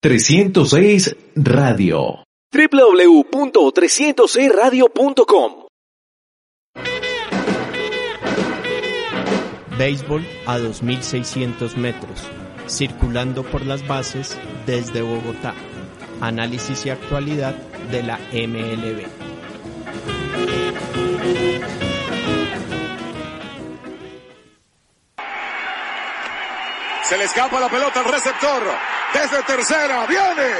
306 Radio. www.306radio.com Béisbol a 2.600 metros, circulando por las bases desde Bogotá. Análisis y actualidad de la MLB. Se le escapa la pelota al receptor. Desde tercera, viene.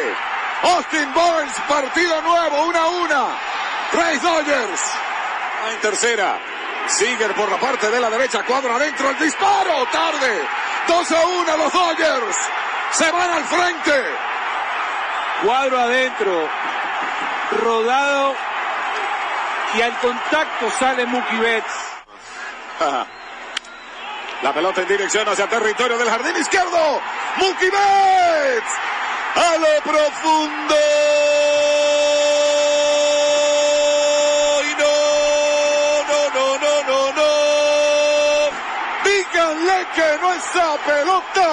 Austin Barnes, partido nuevo, una a una. Ray Dodgers. En tercera. Sigue por la parte de la derecha, cuadro adentro, el disparo, tarde. 2 a 1 los Dodgers. Se van al frente. Cuadro adentro. Rodado. Y al contacto sale Mookie Betts. La pelota en dirección hacia territorio del jardín izquierdo. Mookie. A lo profundo. Y no, no, no, no, no, no. Díganle que no pelota.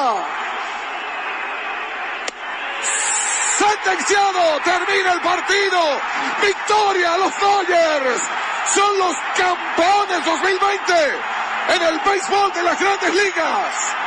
Sentenciado. Termina el partido. Victoria a los Dodgers. Son los campeones 2020 en el béisbol de las grandes ligas.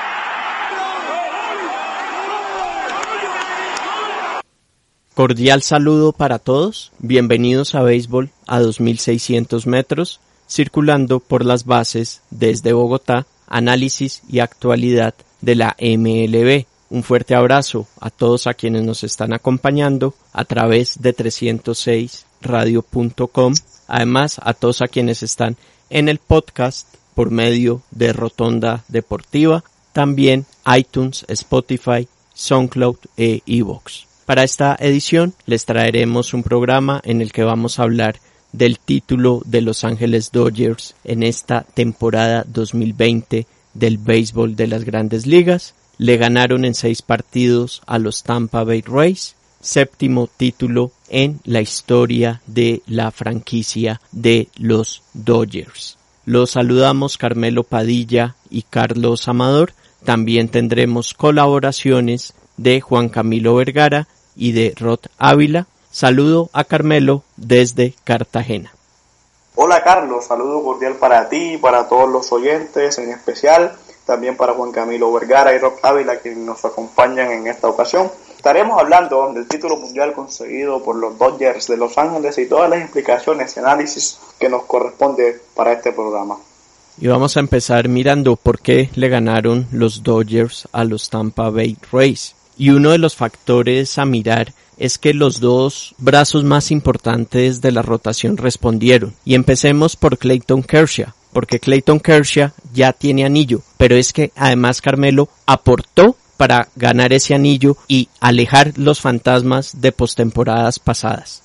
Cordial saludo para todos, bienvenidos a Béisbol a 2600 metros, circulando por las bases desde Bogotá, análisis y actualidad de la MLB. Un fuerte abrazo a todos a quienes nos están acompañando a través de 306radio.com, además a todos a quienes están en el podcast por medio de Rotonda Deportiva, también iTunes, Spotify, SoundCloud e iVoox. Para esta edición les traeremos un programa en el que vamos a hablar del título de Los Ángeles Dodgers en esta temporada 2020 del béisbol de las grandes ligas. Le ganaron en seis partidos a los Tampa Bay Rays, séptimo título en la historia de la franquicia de los Dodgers. Los saludamos Carmelo Padilla y Carlos Amador. También tendremos colaboraciones de Juan Camilo Vergara y de Rod Ávila. Saludo a Carmelo desde Cartagena. Hola Carlos, saludo cordial para ti y para todos los oyentes, en especial también para Juan Camilo Vergara y Rod Ávila quienes nos acompañan en esta ocasión. Estaremos hablando del título mundial conseguido por los Dodgers de Los Ángeles y todas las implicaciones y análisis que nos corresponde para este programa. Y vamos a empezar mirando por qué le ganaron los Dodgers a los Tampa Bay Rays. Y uno de los factores a mirar es que los dos brazos más importantes de la rotación respondieron. Y empecemos por Clayton Kershaw, porque Clayton Kershaw ya tiene anillo, pero es que además Carmelo aportó para ganar ese anillo y alejar los fantasmas de postemporadas pasadas.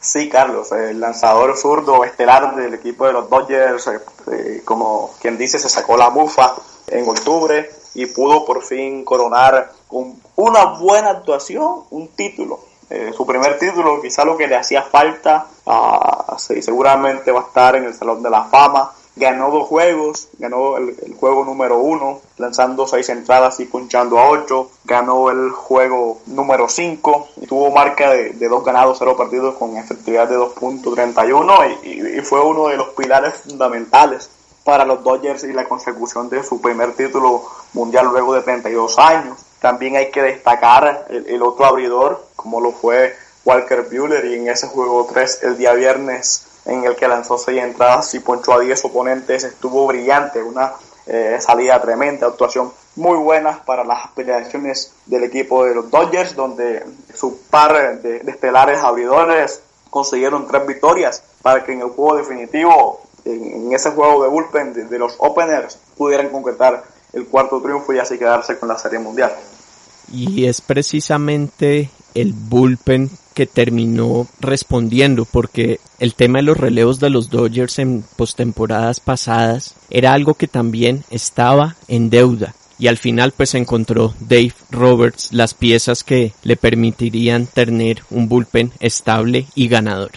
Sí, Carlos, el lanzador zurdo estelar del equipo de los Dodgers, eh, como quien dice, se sacó la bufa en octubre y pudo por fin coronar con una buena actuación un título. Eh, su primer título, quizá lo que le hacía falta, uh, sí, seguramente va a estar en el Salón de la Fama. Ganó dos juegos, ganó el, juego número uno, lanzando seis entradas y punchando a ocho. Ganó el juego número cinco y tuvo marca de, de dos ganados, cero partidos con efectividad de 2.31 y, y, y fue uno de los pilares fundamentales para los Dodgers y la consecución de su primer título mundial luego de 32 años. También hay que destacar el, el otro abridor, como lo fue Walker Buehler, y en ese juego 3 el día viernes en el que lanzó 6 entradas y ponchó a 10 oponentes, estuvo brillante, una eh, salida tremenda, actuación muy buena para las aspiraciones del equipo de los Dodgers, donde su par de, estelares abridores consiguieron tres victorias para que en el juego definitivo en, ese juego de bullpen de, de, los openers pudieran concretar el cuarto triunfo y así quedarse con la serie mundial. Y es precisamente el bullpen que terminó respondiendo porque el tema de los relevos de los Dodgers en postemporadas pasadas era algo que también estaba en deuda y al final pues encontró Dave Roberts las piezas que le permitirían tener un bullpen estable y ganador.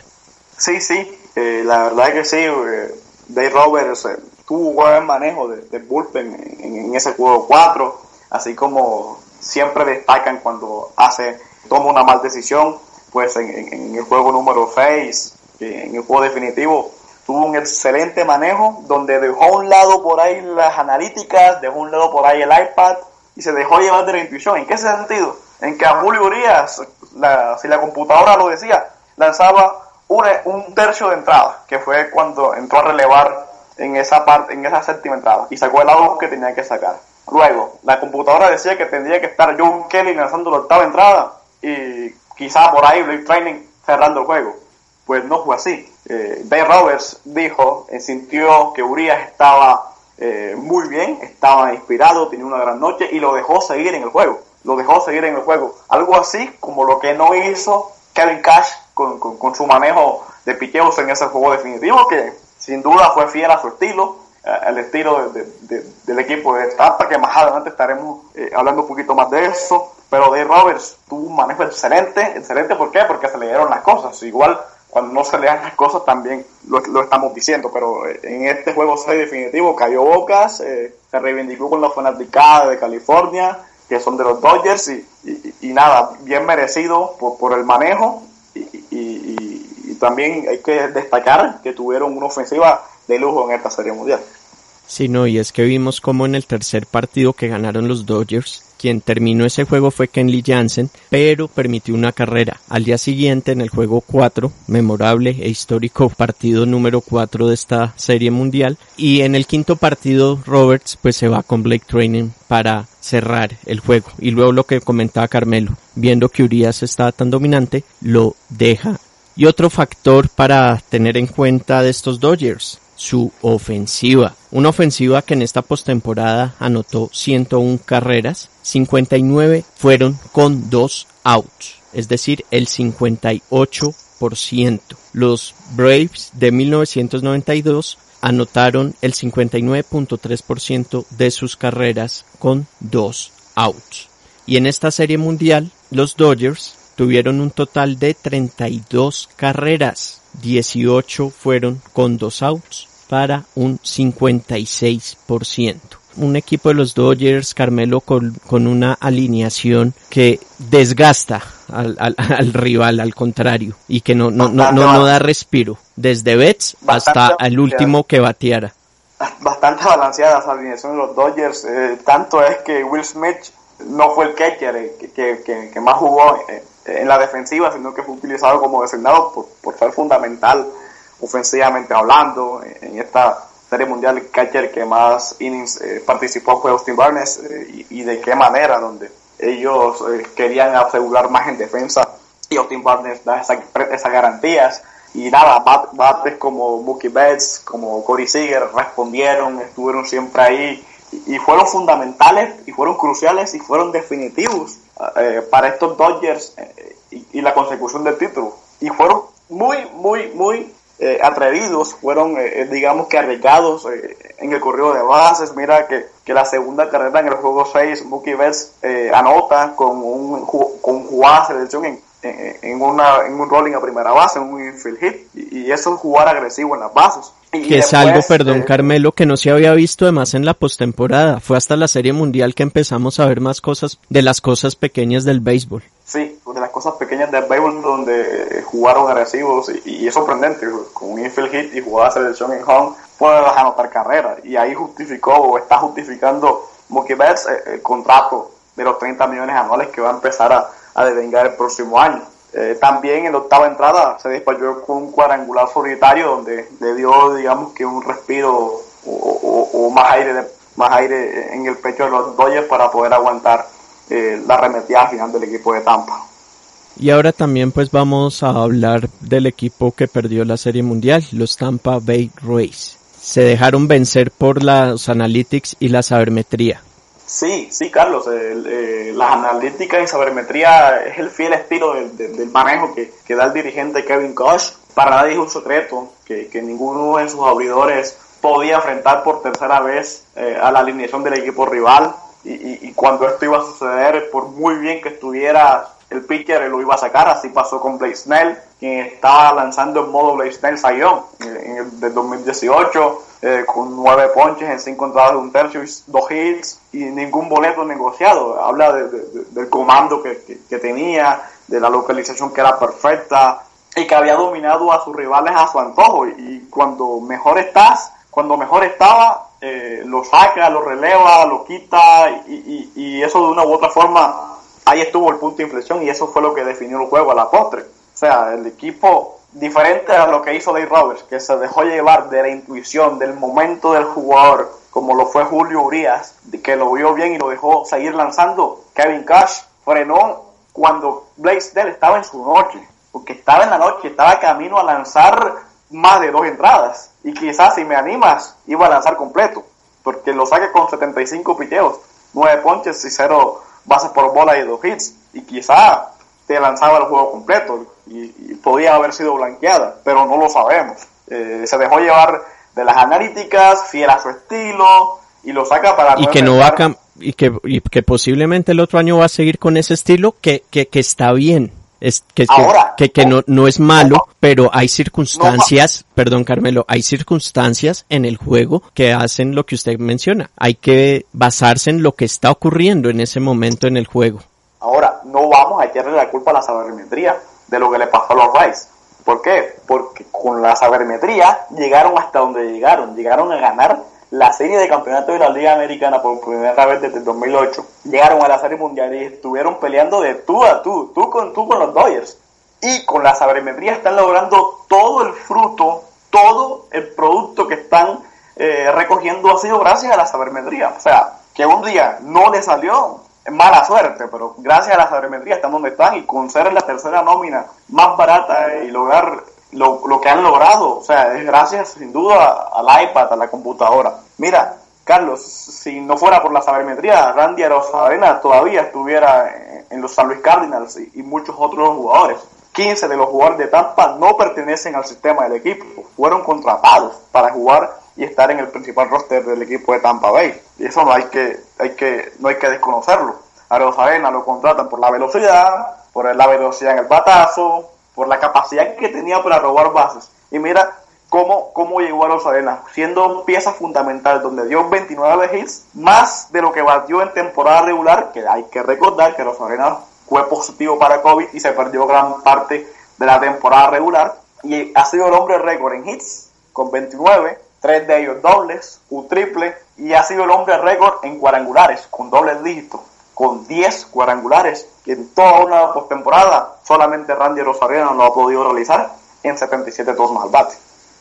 Sí, sí, eh, la verdad que sí, eh, Dave Roberts eh, tuvo un buen manejo de, de bullpen en, en, ese juego 4, así como siempre destacan cuando hace toma una mal decisión, pues en, el juego número 6, en el juego definitivo, tuvo un excelente manejo donde dejó a un lado por ahí las analíticas, dejó a un lado por ahí el iPad y se dejó llevar de la intuición. ¿En qué sentido? En que a Julio Urias, si la computadora lo decía, lanzaba un tercio de entrada, que fue cuando entró a relevar en esa parte, en esa séptima entrada, y sacó el lado que tenía que sacar. Luego, la computadora decía que tendría que estar John Kelly lanzando la octava entrada y quizá por ahí Blake Training cerrando el juego. Pues no fue así. Eh, Roberts dijo, eh, sintió que Urias estaba eh, muy bien, estaba inspirado, tenía una gran noche y lo dejó seguir en el juego. Lo dejó seguir en el juego. Algo así como lo que no hizo Kevin Cash con, con, su manejo de piqueos en ese juego definitivo, que sin duda fue fiel a su estilo, al estilo del equipo de Tampa, que más adelante estaremos hablando un poquito más de eso. Pero Dave Roberts tuvo un manejo excelente, excelente, ¿por qué? Porque se le dieron las cosas. Igual cuando no se le dan las cosas también lo, estamos diciendo, pero eh, en este juego 6 definitivo cayó Bocas, eh, se reivindicó con la fanaticada de California, que son de los Dodgers, y, nada, bien merecido por, el manejo, y, también hay que destacar que tuvieron una ofensiva de lujo en esta Serie Mundial. Sí, no, y es que vimos como en el tercer partido que ganaron los Dodgers, quien terminó ese juego fue Kenley Jansen, pero permitió una carrera. Al día siguiente, en el juego 4, memorable e histórico partido número 4 de esta serie mundial, y en el quinto partido, Roberts pues se va con Blake Training para cerrar el juego. Y luego lo que comentaba Carmelo, viendo que Urias estaba tan dominante, lo deja. Y otro factor para tener en cuenta de estos Dodgers, su ofensiva. Una ofensiva que en esta postemporada anotó 101 carreras, 59 fueron con dos outs, es decir, el 58%. Los Braves de 1992 anotaron el 59.3% de sus carreras con dos outs. Y en esta serie mundial, los Dodgers tuvieron un total de 32 carreras, 18 fueron con dos outs para un 56%. Un equipo de los Dodgers, Carmelo, con, una alineación que desgasta al, rival, al contrario, y que no, no, no, no, da respiro, desde Betts hasta el último que bateara. Bastante balanceada esa alineación de los Dodgers, eh, tanto es que Will Smith no fue el catcher eh, que, que, más jugó eh, en la defensiva, sino que fue utilizado como designado por, por ser fundamental ofensivamente hablando. En esta serie mundial, el catcher que más innings eh, participó fue Austin Barnes eh, y, de qué manera, donde ellos eh, querían asegurar más en defensa y Austin Barnes da esas garantías. Y nada, bates como Mookie Betts, como Corey Seager respondieron, estuvieron siempre ahí y, fueron fundamentales y fueron cruciales y fueron definitivos para estos Dodgers y, y la consecución del título. Y fueron muy, muy, muy eh, atrevidos, fueron, eh, eh, digamos que arriesgados en el correo de bases. Mira que, que, la segunda carrera en el juego 6, Mookie Betts anota con un, con jugada selección en, en, una, en un rolling a primera base, en un infield hit, y, eso es jugar agresivo en las bases. Que es algo, perdón Carmelo, que no se había visto además en la postemporada. Fue hasta la Serie Mundial que empezamos a ver más cosas de las cosas pequeñas del béisbol. Sí, de las cosas pequeñas del béisbol donde jugaron agresivos y, es sorprendente, con un infield hit y jugada selección en home, puede anotar carrera y ahí justificó o está justificando Mookie Betts eh, el, contrato de los 30 millones anuales que va a empezar a, a devengar el próximo año. Eh, también en la octava entrada se despachó con un cuadrangular solitario donde le dio, digamos que un respiro o, más aire más aire en el pecho de los Dodgers para poder aguantar eh, la arremetida final del equipo de Tampa. Y ahora también pues vamos a hablar del equipo que perdió la Serie Mundial, los Tampa Bay Rays. Se dejaron vencer por las analytics y la sabermetría. Sí, sí, Carlos. Eh, las analíticas y sabermetría es el fiel estilo del, manejo que, da el dirigente Kevin Koch. Para nadie es un secreto que, ninguno de sus abridores podía enfrentar por tercera vez eh, a la alineación del equipo rival y, cuando esto iba a suceder, por muy bien que estuviera el pitcher, lo iba a sacar. Así pasó con Blake Snell, quien estaba lanzando en modo Blake Snell Sayón en el del 2018, eh, con nueve ponches en cinco entradas de un tercio y dos hits y ningún boleto negociado. Habla del comando que, tenía, de la localización que era perfecta y que había dominado a sus rivales a su antojo. Y cuando mejor estás, cuando mejor estaba, eh, lo saca, lo releva, lo quita y, y, eso de una u otra forma, ahí estuvo el punto de inflexión y eso fue lo que definió el juego a la postre. O sea, el equipo diferente a lo que hizo Dave Roberts, que se dejó llevar de la intuición, del momento del jugador, como lo fue Julio Urias, que lo vio bien y lo dejó seguir lanzando. Kevin Cash frenó cuando Blaze Dell estaba en su noche, porque estaba en la noche, estaba camino a lanzar más de dos entradas. Y quizás si me animas, iba a lanzar completo, porque lo saque con 75 piteos, 9 ponches y 0 bases por bola y 2 hits. Y quizá te lanzaba el juego completo y, podía haber sido blanqueada, pero no lo sabemos. Eh, se dejó llevar de las analíticas, fiel a su estilo y lo saca para... Y que no va a y que, y que posiblemente el otro año va a seguir con ese estilo que, que, que está bien. Es, que, que, que, no, no es malo, pero hay circunstancias, perdón Carmelo, hay circunstancias en el juego que hacen lo que usted menciona. Hay que basarse en lo que está ocurriendo en ese momento en el juego. Ahora, no vamos a echarle la culpa a la sabermetría de lo que le pasó a los Rice. ¿Por qué? Porque con la sabermetría llegaron hasta donde llegaron, llegaron a ganar la serie de campeonato de la Liga Americana por primera vez desde el 2008. Llegaron a la serie mundial y estuvieron peleando de tú a tú, tú con, tú con los Dodgers. Y con la sabermetría están logrando todo el fruto, todo el producto que están eh, recogiendo ha sido gracias a la sabermetría. O sea, que un día no le salió, mala suerte, pero gracias a la sabermetría están donde están y con ser la tercera nómina más barata y lograr lo, lo que han logrado, o sea, es gracias sin duda al iPad, a la computadora. Mira, Carlos, si no fuera por la sabermetría, Randy Arozarena todavía estuviera en, los San Luis Cardinals y, muchos otros jugadores. 15 de los jugadores de Tampa no pertenecen al sistema del equipo, fueron contratados para jugar y estar en el principal roster del equipo de Tampa Bay. Y eso no hay que, hay que, no hay que desconocerlo. A lo contratan por la velocidad, por la velocidad en el batazo, por la capacidad que tenía para robar bases. Y mira cómo, cómo llegó a los Arenas, siendo pieza fundamental, donde dio 29 hits, más de lo que batió en temporada regular, que hay que recordar que los Arenas fue positivo para COVID y se perdió gran parte de la temporada regular. Y ha sido el hombre récord en hits, con 29, tres de ellos dobles, un triple, y ha sido el hombre récord en cuadrangulares, con dobles dígitos con 10 cuadrangulares, que en toda una postemporada solamente Randy Rosarena lo ha podido realizar en 77 turnos al bate.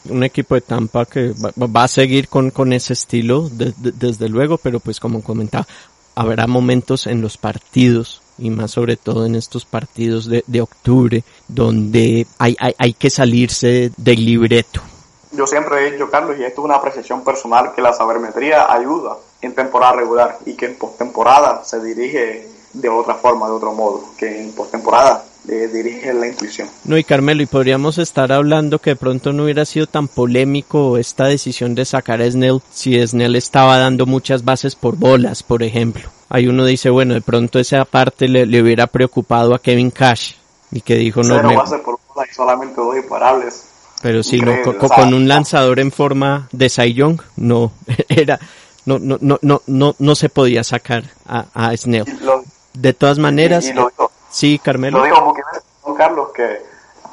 Un equipo de Tampa que va, a seguir con, con ese estilo, desde luego, pero pues como comentaba, habrá momentos en los partidos y más sobre todo en estos partidos de, de octubre donde hay, hay, hay que salirse del libreto yo siempre he dicho, Carlos, y esto es una apreciación personal, que la sabermetría ayuda en temporada regular y que en postemporada se dirige de otra forma, de otro modo, que en postemporada eh, dirige la intuición. No, y Carmelo, y podríamos estar hablando que de pronto no hubiera sido tan polémico esta decisión de sacar a Snell si Snell estaba dando muchas bases por bolas, por ejemplo. Ahí uno dice, bueno, de pronto esa parte le, hubiera preocupado a Kevin Cash y que dijo, no, me... por bolas y solamente dos imparables pero sí, no, con, un lanzador en forma de Cy Young, no, era, no, no, no, no, no, no se podía sacar a, a Snell. de todas maneras, sí, Carmelo. Lo dijo Mookie Betts, Carlos, que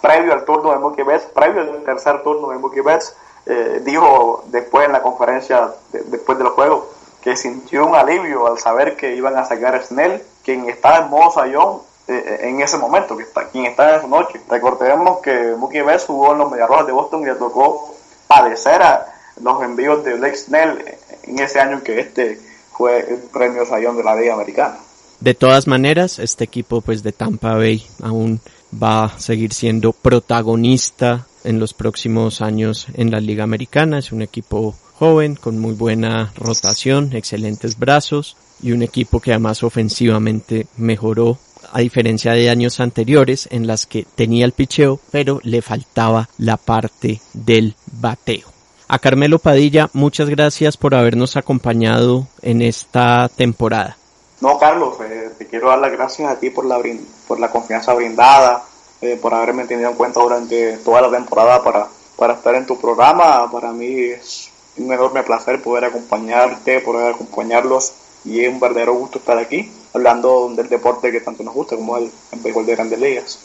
previo al turno de Mookie Betts, previo al tercer turno de Mookie Betts, eh, dijo después en la conferencia, después del juego, que sintió un alivio al saber que iban a sacar a Snell, quien estaba en modo Young eh, en ese momento, que está, quien está en esa noche. Recordemos que Mookie Betts jugó en los Mediarrojas de Boston y le tocó padecer a los envíos de Blake Snell en ese año que este fue el premio Sayón de la Liga Americana. De todas maneras, este equipo pues de Tampa Bay aún va a seguir siendo protagonista en los próximos años en la Liga Americana. Es un equipo joven, con muy buena rotación, excelentes brazos y un equipo que además ofensivamente mejoró a diferencia de años anteriores en las que tenía el picheo, pero le faltaba la parte del bateo. A Carmelo Padilla, muchas gracias por habernos acompañado en esta temporada. No, Carlos, eh, te quiero dar las gracias a ti por la, por la confianza brindada, eh, por haberme tenido en cuenta durante toda la temporada para, para estar en tu programa. Para mí es un enorme placer poder acompañarte, poder acompañarlos y es un verdadero gusto estar aquí hablando del deporte que tanto nos gusta como el, el béisbol de grandes ligas.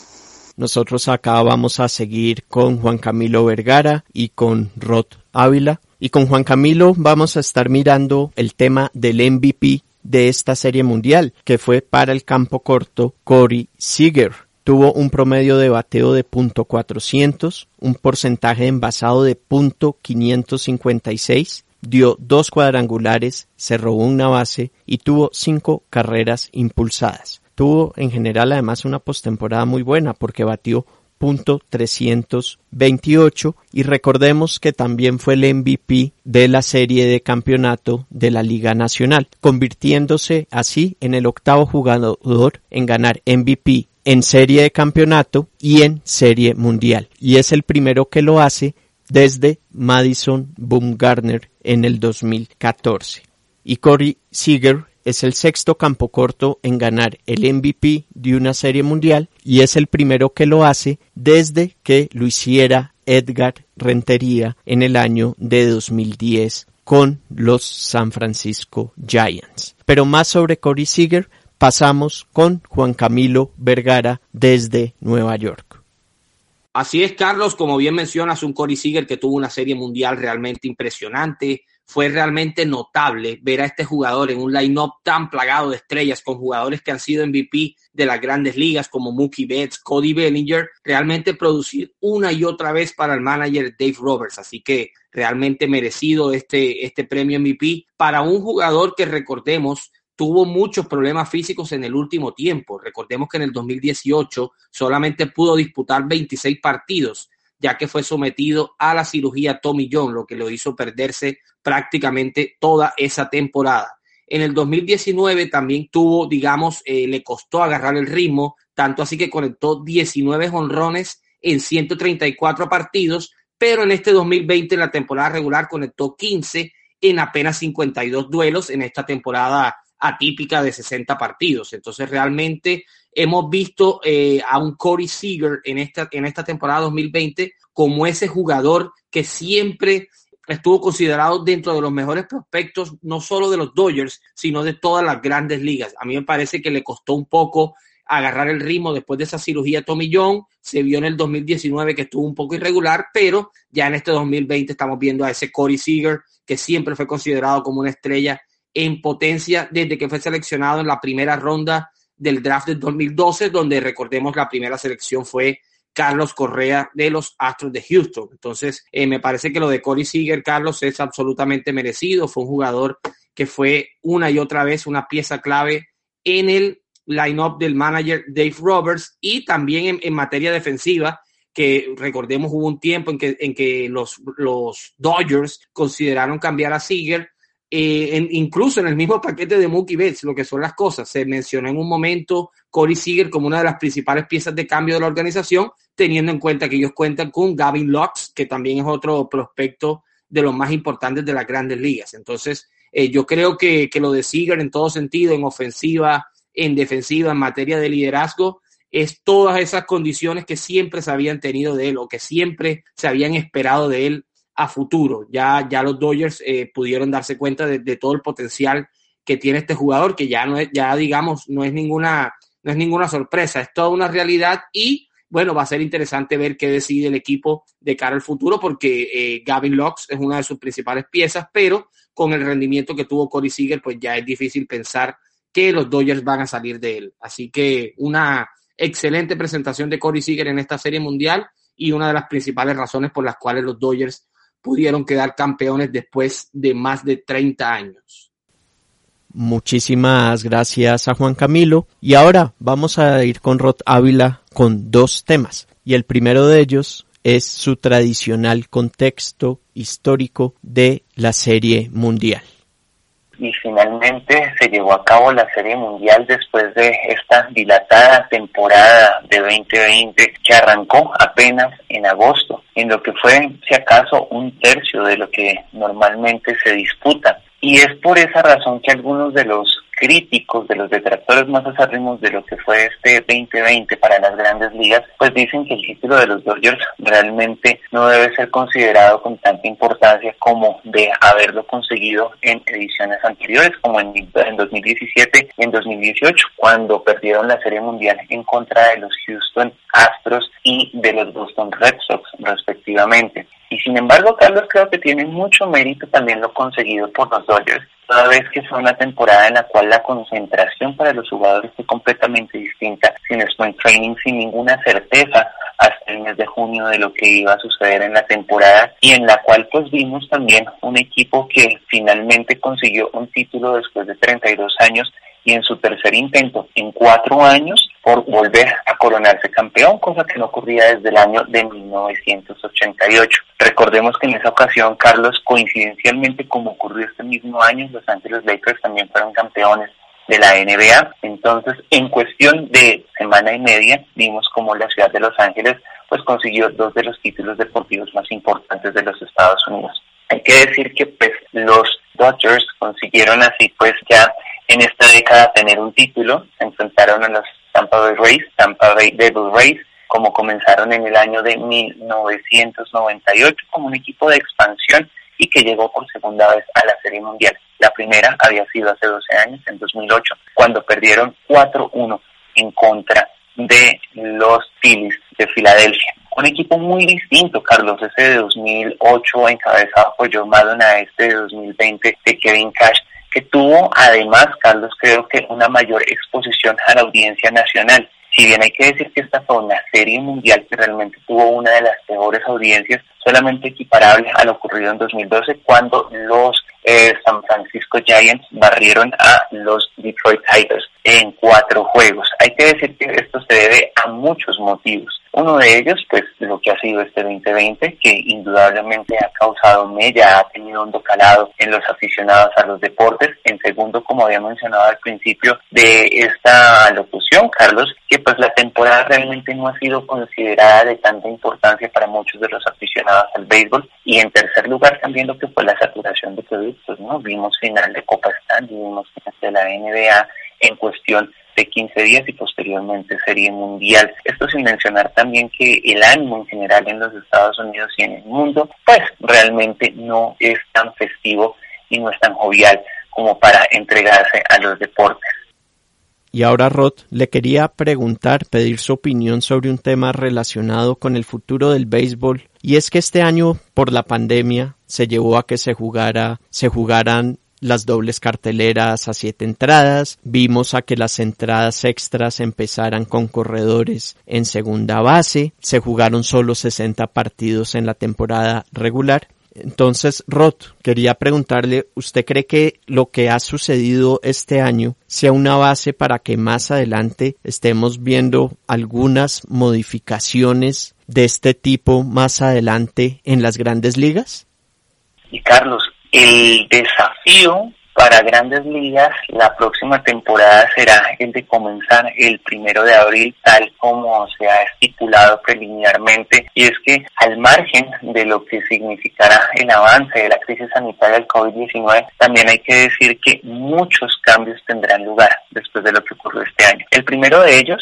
Nosotros acá vamos a seguir con Juan Camilo Vergara y con Rod Ávila. Y con Juan Camilo vamos a estar mirando el tema del MVP de esta serie mundial, que fue para el campo corto Corey Seager. Tuvo un promedio de bateo de .400, un porcentaje envasado de .556, dio dos cuadrangulares, se robó una base y tuvo cinco carreras impulsadas. Tuvo en general además una postemporada muy buena porque batió .328 y recordemos que también fue el MVP de la serie de campeonato de la Liga Nacional, convirtiéndose así en el octavo jugador en ganar MVP en serie de campeonato y en serie mundial. Y es el primero que lo hace desde Madison Bumgarner en el 2014. Y Corey Seager es el sexto campo corto en ganar el MVP de una serie mundial y es el primero que lo hace desde que lo hiciera Edgar Rentería en el año de 2010 con los San Francisco Giants. Pero más sobre Corey Seager pasamos con Juan Camilo Vergara desde Nueva York. Así es, Carlos, como bien mencionas, un Corey Seager que tuvo una serie mundial realmente impresionante, fue realmente notable ver a este jugador en un line-up tan plagado de estrellas con jugadores que han sido MVP de las grandes ligas como Mookie Betts, Cody Bellinger, realmente producir una y otra vez para el manager Dave Roberts. Así que realmente merecido este, este premio MVP para un jugador que recordemos tuvo muchos problemas físicos en el último tiempo. Recordemos que en el 2018 solamente pudo disputar 26 partidos ya que fue sometido a la cirugía Tommy John, lo que lo hizo perderse prácticamente toda esa temporada. En el 2019 también tuvo, digamos, eh, le costó agarrar el ritmo, tanto así que conectó 19 honrones en 134 partidos, pero en este 2020, en la temporada regular, conectó 15 en apenas 52 duelos en esta temporada atípica de 60 partidos. Entonces, realmente hemos visto eh, a un Corey Seager en esta, en esta temporada 2020 como ese jugador que siempre estuvo considerado dentro de los mejores prospectos, no solo de los Dodgers, sino de todas las grandes ligas. A mí me parece que le costó un poco agarrar el ritmo después de esa cirugía Tommy John. Se vio en el 2019 que estuvo un poco irregular, pero ya en este 2020 estamos viendo a ese Corey Seager que siempre fue considerado como una estrella en potencia desde que fue seleccionado en la primera ronda del draft del 2012, donde recordemos la primera selección fue Carlos Correa de los Astros de Houston. Entonces, eh, me parece que lo de Corey Seager, Carlos, es absolutamente merecido. Fue un jugador que fue una y otra vez una pieza clave en el line-up del manager Dave Roberts y también en, materia defensiva, que recordemos hubo un tiempo en que, en que los, los Dodgers consideraron cambiar a Seager eh, incluso en el mismo paquete de Mookie Betts, lo que son las cosas, se mencionó en un momento Corey Seager como una de las principales piezas de cambio de la organización, teniendo en cuenta que ellos cuentan con Gavin Lux, que también es otro prospecto de los más importantes de las grandes ligas. Entonces, eh, yo creo que, que, lo de Seager en todo sentido, en ofensiva, en defensiva, en materia de liderazgo, es todas esas condiciones que siempre se habían tenido de él o que siempre se habían esperado de él a futuro. Ya, ya los Dodgers eh, pudieron darse cuenta de, todo el potencial que tiene este jugador, que ya no es, ya digamos, no es ninguna, no es ninguna sorpresa, es toda una realidad y bueno, va a ser interesante ver qué decide el equipo de cara al futuro, porque eh, Gavin Lux es una de sus principales piezas, pero con el rendimiento que tuvo Corey Seager, pues ya es difícil pensar que los Dodgers van a salir de él. Así que una excelente presentación de Corey Seager en esta serie mundial y una de las principales razones por las cuales los Dodgers pudieron quedar campeones después de más de 30 años. Muchísimas gracias a Juan Camilo. Y ahora vamos a ir con Rod Ávila con dos temas. Y el primero de ellos es su tradicional contexto histórico de la Serie Mundial y finalmente se llevó a cabo la Serie Mundial después de esta dilatada temporada de 2020 que arrancó apenas en agosto, en lo que fue, si acaso, un tercio de lo que normalmente se disputa. Y es por esa razón que algunos de los críticos, de los detractores más acérrimos de lo que fue este 2020 para las grandes ligas, pues dicen que el título de los Dodgers realmente no debe ser considerado con tanta importancia como de haberlo conseguido en ediciones anteriores, como en, en 2017 y en 2018, cuando perdieron la Serie Mundial en contra de los Houston Astros y de los Boston Red Sox, respectivamente. Y sin embargo, Carlos, creo que tiene mucho mérito también lo conseguido por los Dodgers, toda vez que fue una temporada en la cual la concentración para los jugadores fue completamente distinta, sin sprint training, sin ninguna certeza hasta el mes de junio de lo que iba a suceder en la temporada y en la cual pues vimos también un equipo que finalmente consiguió un título después de 32 años y en su tercer intento en cuatro años por volver a coronarse campeón, cosa que no ocurría desde el año de 1988. Recordemos que en esa ocasión, Carlos, coincidencialmente como ocurrió este mismo año, Los Ángeles Lakers también fueron campeones de la NBA. Entonces, en cuestión de semana y media, vimos como la ciudad de Los Ángeles pues consiguió dos de los títulos deportivos más importantes de los Estados Unidos. Hay que decir que pues los Dodgers consiguieron así pues ya en esta década tener un título, se enfrentaron a los Tampa Bay Rays, Tampa Bay Devil Rays, como comenzaron en el año de 1998 como un equipo de expansión y que llegó por segunda vez a la Serie Mundial. La primera había sido hace 12 años, en 2008, cuando perdieron 4-1 en contra de los Phillies de Filadelfia. Un equipo muy distinto, Carlos, ese de 2008 encabezado por Joe Madonna, este de 2020 de Kevin Cash, que tuvo además, Carlos, creo que una mayor exposición a la audiencia nacional. Si bien hay que decir que esta fue una serie mundial que realmente tuvo una de las peores audiencias, solamente equiparable a lo ocurrido en 2012 cuando los eh, San Francisco Giants barrieron a los Detroit Tigers en cuatro juegos. Hay que decir que esto se debe a muchos motivos. Uno de ellos, pues, lo que ha sido este 2020, que indudablemente ha causado mella, ha tenido un docalado en los aficionados a los deportes. En segundo, como había mencionado al principio de esta locución, Carlos, que pues la temporada realmente no ha sido considerada de tanta importancia para muchos de los aficionados al béisbol. Y en tercer lugar, también lo que fue la saturación de productos, ¿no? Vimos final de Copa Stanley, vimos final de la NBA en cuestión de 15 días y posteriormente serie mundial. Esto sin mencionar también que el ánimo en general en los Estados Unidos y en el mundo, pues realmente no es tan festivo y no es tan jovial como para entregarse a los deportes. Y ahora, Rod, le quería preguntar, pedir su opinión sobre un tema relacionado con el futuro del béisbol. Y es que este año, por la pandemia, se llevó a que se jugara, se jugaran las dobles carteleras a siete entradas, vimos a que las entradas extras empezaran con corredores en segunda base, se jugaron solo 60 partidos en la temporada regular. Entonces, Rod, quería preguntarle, ¿usted cree que lo que ha sucedido este año sea una base para que más adelante estemos viendo algunas modificaciones de este tipo más adelante en las grandes ligas? Y Carlos, el desafío para grandes ligas la próxima temporada será el de comenzar el primero de abril tal como se ha estipulado preliminarmente y es que al margen de lo que significará el avance de la crisis sanitaria del COVID-19 también hay que decir que muchos cambios tendrán lugar después de lo que ocurrió este año. El primero de ellos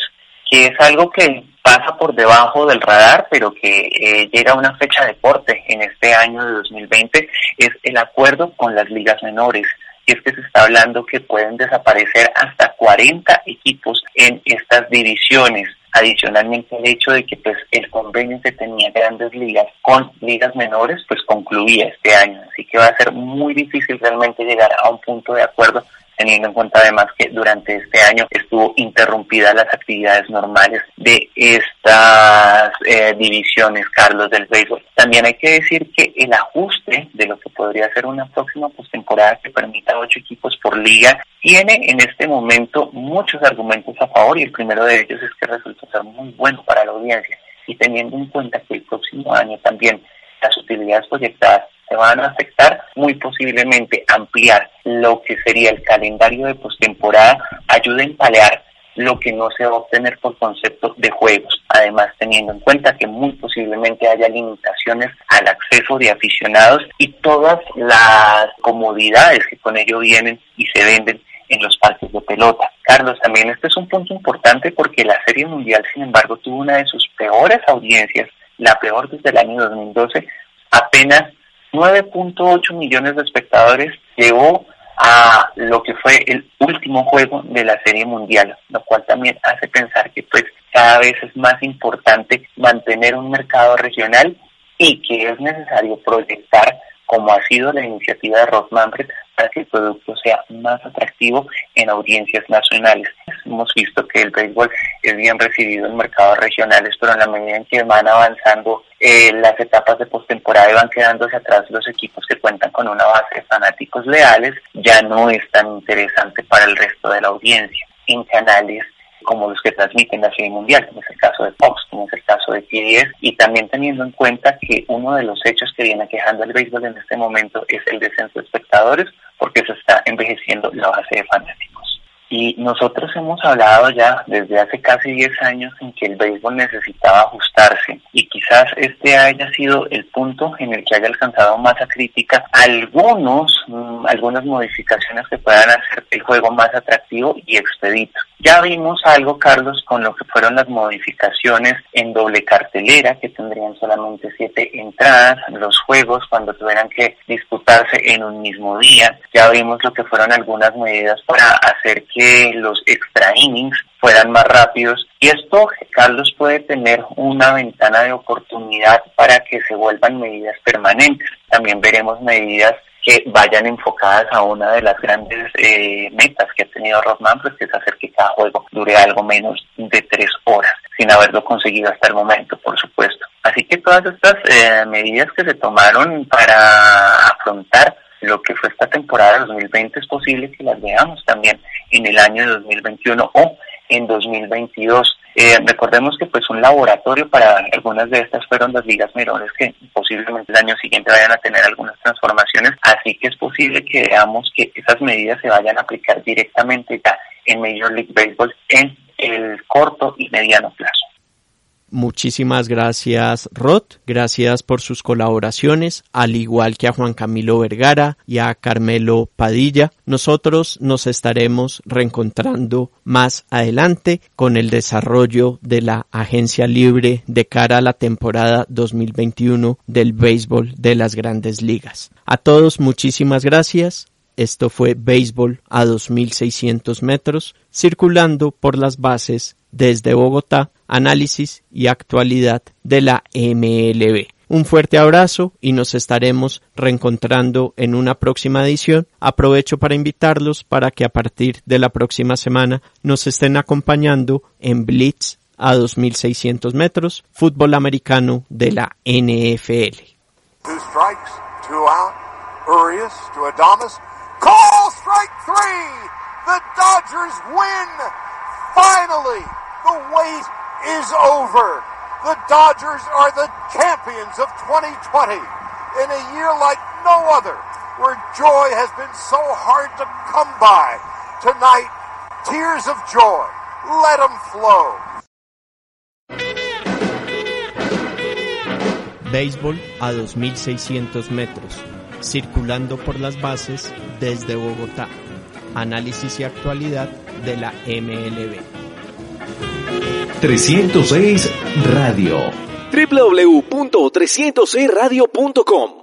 que es algo que pasa por debajo del radar, pero que eh, llega a una fecha de corte en este año de 2020, es el acuerdo con las ligas menores. Y es que se está hablando que pueden desaparecer hasta 40 equipos en estas divisiones. Adicionalmente el hecho de que pues el convenio que tenía grandes ligas con ligas menores pues concluía este año. Así que va a ser muy difícil realmente llegar a un punto de acuerdo teniendo en cuenta además que durante este año estuvo interrumpida las actividades normales de estas eh, divisiones, Carlos, del béisbol. También hay que decir que el ajuste de lo que podría ser una próxima postemporada que permita ocho equipos por liga tiene en este momento muchos argumentos a favor y el primero de ellos es que resulta ser muy bueno para la audiencia y teniendo en cuenta que el próximo año también las utilidades proyectadas se van a afectar, muy posiblemente ampliar lo que sería el calendario de postemporada ayuda a palear lo que no se va a obtener por concepto de juegos. Además, teniendo en cuenta que muy posiblemente haya limitaciones al acceso de aficionados y todas las comodidades que con ello vienen y se venden en en los parques de pelota. Carlos, también este es un punto importante porque la Serie Mundial, sin embargo, tuvo una de sus peores audiencias, la peor desde el año 2012, apenas 9.8 millones de espectadores llevó a lo que fue el último juego de la Serie Mundial, lo cual también hace pensar que pues cada vez es más importante mantener un mercado regional y que es necesario proyectar como ha sido la iniciativa de Ross Manfred para que el producto sea más atractivo en audiencias nacionales. Hemos visto que el béisbol es bien recibido en mercados regionales, pero en la medida en que van avanzando eh, las etapas de postemporada van quedándose atrás los equipos que cuentan con una base de fanáticos leales, ya no es tan interesante para el resto de la audiencia. En canales como los que transmiten la serie mundial, como es el caso de Fox, como es el caso de TDS, y también teniendo en cuenta que uno de los hechos que viene quejando el béisbol en este momento es el descenso de espectadores, porque se está envejeciendo la base de fanáticos. Y nosotros hemos hablado ya desde hace casi 10 años en que el béisbol necesitaba ajustarse y quizás este haya sido el punto en el que haya alcanzado masa crítica algunos, mm, algunas modificaciones que puedan hacer el juego más atractivo y expedito. Ya vimos algo, Carlos, con lo que fueron las modificaciones en doble cartelera, que tendrían solamente siete entradas, los juegos cuando tuvieran que disputarse en un mismo día. Ya vimos lo que fueron algunas medidas para hacer que los extra innings fueran más rápidos. Y esto, Carlos, puede tener una ventana de oportunidad para que se vuelvan medidas permanentes. También veremos medidas que vayan enfocadas a una de las grandes eh, metas que ha tenido Rodman, pues que es hacer que cada juego dure algo menos de tres horas, sin haberlo conseguido hasta el momento, por supuesto. Así que todas estas eh, medidas que se tomaron para afrontar lo que fue esta temporada de 2020 es posible que las veamos también en el año de 2021 o en 2022. Eh, recordemos que pues un laboratorio para algunas de estas fueron las ligas menores que posiblemente el año siguiente vayan a tener algunas transformaciones, así que es posible que veamos que esas medidas se vayan a aplicar directamente ya en Major League Baseball en el corto y mediano plazo. Muchísimas gracias Rod, gracias por sus colaboraciones, al igual que a Juan Camilo Vergara y a Carmelo Padilla. Nosotros nos estaremos reencontrando más adelante con el desarrollo de la agencia libre de cara a la temporada 2021 del béisbol de las grandes ligas. A todos muchísimas gracias. Esto fue Béisbol a 2600 metros, circulando por las bases desde Bogotá, análisis y actualidad de la MLB. Un fuerte abrazo y nos estaremos reencontrando en una próxima edición. Aprovecho para invitarlos para que a partir de la próxima semana nos estén acompañando en Blitz a 2600 metros, fútbol americano de la NFL. Two strikes, two out. Urias to Adamas. Call strike three. The Dodgers win. Finally, the wait is over. The Dodgers are the champions of 2020 in a year like no other where joy has been so hard to come by. Tonight, tears of joy. Let them flow. Béisbol a 2600 metros, circulando por las bases desde Bogotá. Análisis y actualidad de la MLB. 306 Radio. www.306radio.com